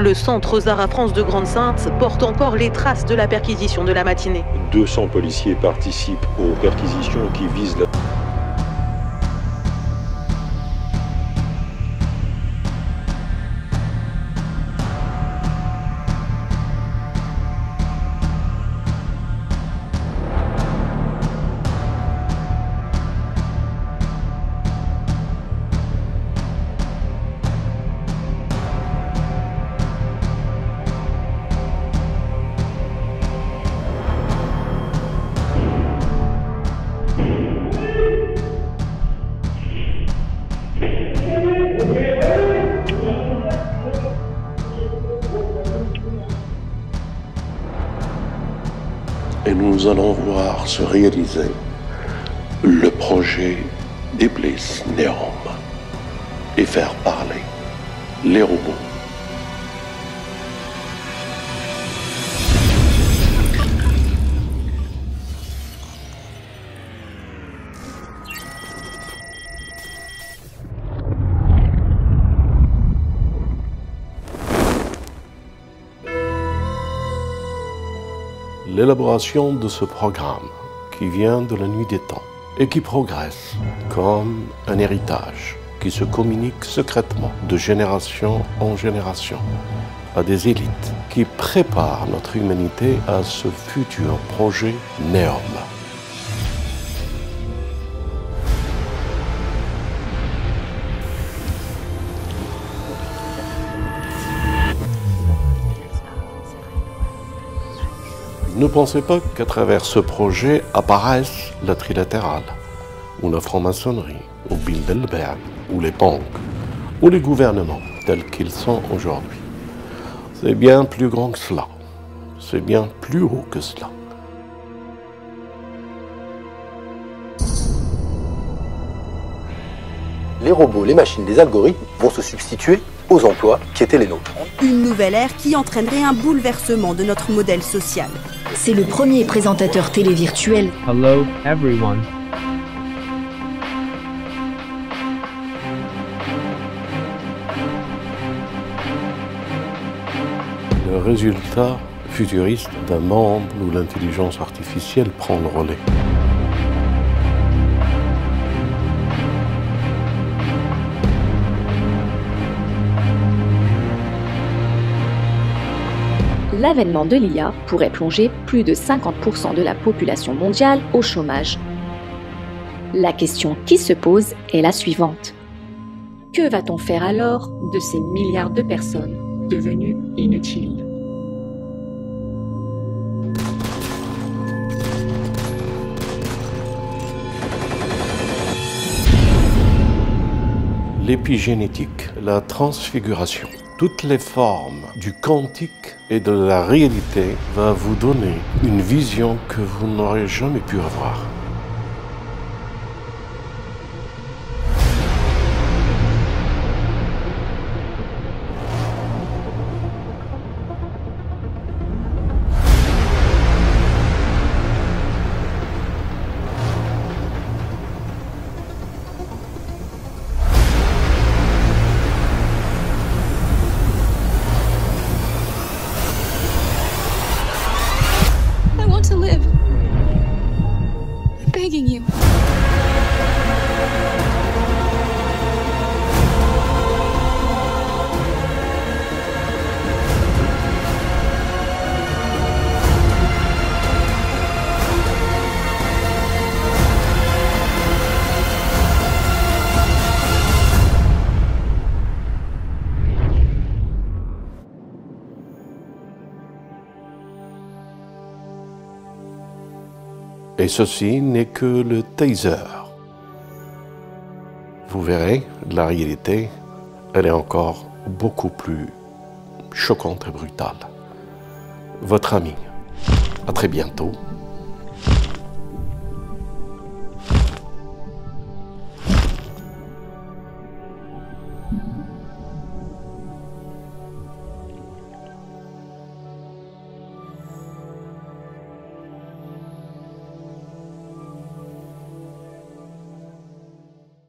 Le centre Zara France de Grande-Sainte porte encore les traces de la perquisition de la matinée. 200 policiers participent aux perquisitions qui visent la... nous allons voir se réaliser le projet d'Iblis Néom et faire parler les robots. L'élaboration de ce programme qui vient de la nuit des temps et qui progresse comme un héritage qui se communique secrètement de génération en génération à des élites qui préparent notre humanité à ce futur projet Néom. Ne pensez pas qu'à travers ce projet apparaissent la trilatérale, ou la franc-maçonnerie, ou Bilderberg, ou les banques, ou les gouvernements tels qu'ils sont aujourd'hui. C'est bien plus grand que cela. C'est bien plus haut que cela. Les robots, les machines, les algorithmes vont se substituer aux emplois qui étaient les nôtres. Une nouvelle ère qui entraînerait un bouleversement de notre modèle social. C'est le premier présentateur télé virtuel. Hello, everyone. Le résultat futuriste d'un monde où l'intelligence artificielle prend le relais. L'avènement de l'IA pourrait plonger plus de 50% de la population mondiale au chômage. La question qui se pose est la suivante. Que va-t-on faire alors de ces milliards de personnes devenues inutiles? L'épigénétique, la transfiguration, toutes les formes du quantique et de la réalité va vous donner une vision que vous n'aurez jamais pu avoir. Et ceci n'est que le taser. Vous verrez, la réalité, elle est encore beaucoup plus choquante et brutale. Votre ami. À très bientôt